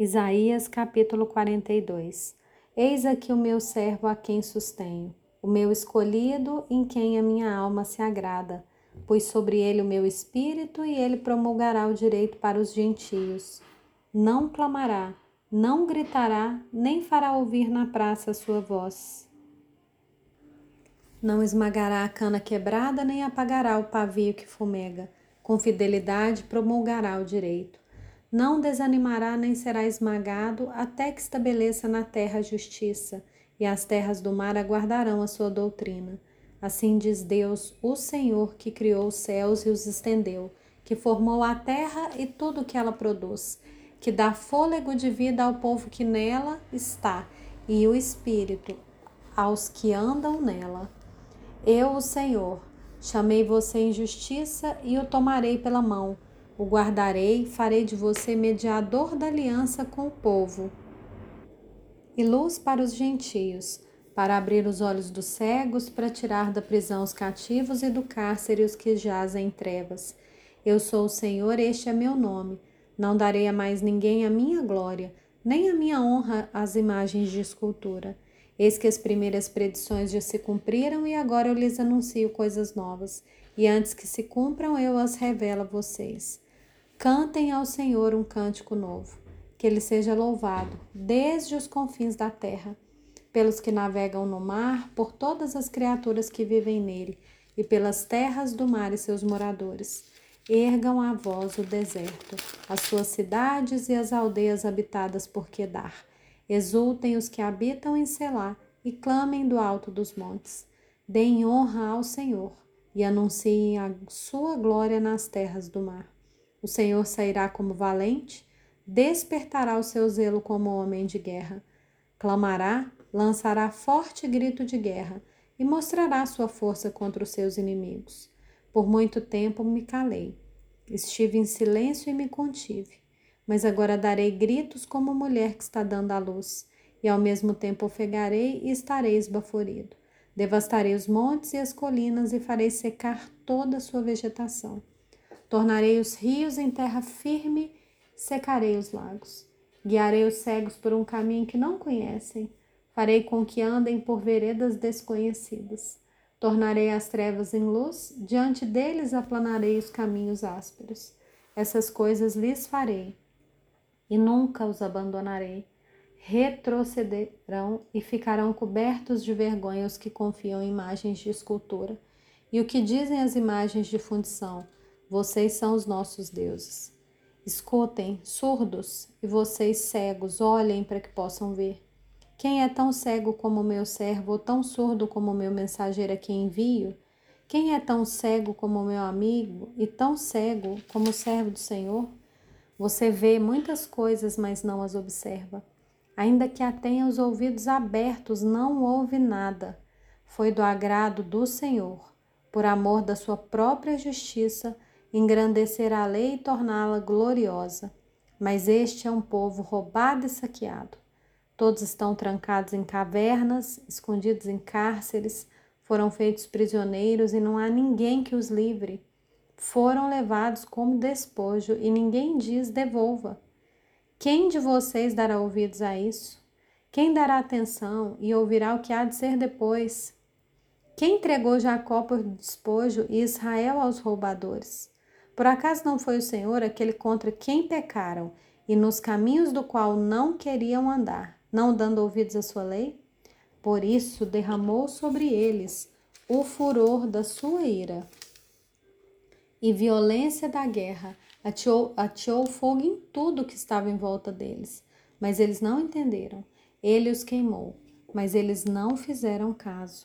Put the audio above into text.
Isaías capítulo 42 Eis aqui o meu servo a quem sustenho, o meu escolhido em quem a minha alma se agrada. Pois sobre ele o meu espírito e ele promulgará o direito para os gentios. Não clamará, não gritará, nem fará ouvir na praça a sua voz. Não esmagará a cana quebrada, nem apagará o pavio que fumega. Com fidelidade promulgará o direito não desanimará nem será esmagado até que estabeleça na terra a justiça, e as terras do mar aguardarão a sua doutrina. Assim diz Deus, o Senhor que criou os céus e os estendeu, que formou a terra e tudo o que ela produz, que dá fôlego de vida ao povo que nela está, e o espírito aos que andam nela. Eu, o Senhor, chamei você em justiça e o tomarei pela mão o guardarei, farei de você mediador da aliança com o povo e luz para os gentios, para abrir os olhos dos cegos, para tirar da prisão os cativos e do cárcere os que jazem em trevas. Eu sou o Senhor, este é meu nome. Não darei a mais ninguém a minha glória, nem a minha honra às imagens de escultura. Eis que as primeiras predições já se cumpriram e agora eu lhes anuncio coisas novas, e antes que se cumpram eu as revelo a vocês. Cantem ao Senhor um cântico novo, que ele seja louvado desde os confins da terra, pelos que navegam no mar, por todas as criaturas que vivem nele, e pelas terras do mar e seus moradores. Ergam a voz o deserto, as suas cidades e as aldeias habitadas por Quedar. Exultem os que habitam em Selá e clamem do alto dos montes. Deem honra ao Senhor e anunciem a sua glória nas terras do mar. O Senhor sairá como valente, despertará o seu zelo como homem de guerra. Clamará, lançará forte grito de guerra e mostrará sua força contra os seus inimigos. Por muito tempo me calei. Estive em silêncio e me contive. Mas agora darei gritos como mulher que está dando à luz, e ao mesmo tempo ofegarei e estarei esbaforido. Devastarei os montes e as colinas e farei secar toda a sua vegetação. Tornarei os rios em terra firme, secarei os lagos. Guiarei os cegos por um caminho que não conhecem. Farei com que andem por veredas desconhecidas. Tornarei as trevas em luz, diante deles aplanarei os caminhos ásperos. Essas coisas lhes farei e nunca os abandonarei. Retrocederão e ficarão cobertos de vergonha os que confiam em imagens de escultura. E o que dizem as imagens de fundição? Vocês são os nossos deuses. Escutem, surdos, e vocês cegos, olhem para que possam ver. Quem é tão cego como o meu servo, ou tão surdo como o meu mensageiro a quem envio? Quem é tão cego como o meu amigo, e tão cego como o servo do Senhor? Você vê muitas coisas, mas não as observa. Ainda que a tenha os ouvidos abertos, não ouve nada. Foi do agrado do Senhor, por amor da sua própria justiça, engrandecer a lei e torná-la gloriosa. Mas este é um povo roubado e saqueado. Todos estão trancados em cavernas, escondidos em cárceres, foram feitos prisioneiros e não há ninguém que os livre. Foram levados como despojo e ninguém diz devolva. Quem de vocês dará ouvidos a isso? Quem dará atenção e ouvirá o que há de ser depois? Quem entregou Jacó por despojo e Israel aos roubadores? Por acaso não foi o Senhor aquele contra quem pecaram e nos caminhos do qual não queriam andar, não dando ouvidos à sua lei? Por isso derramou sobre eles o furor da sua ira e violência da guerra, atiou, atiou fogo em tudo que estava em volta deles. Mas eles não entenderam. Ele os queimou, mas eles não fizeram caso.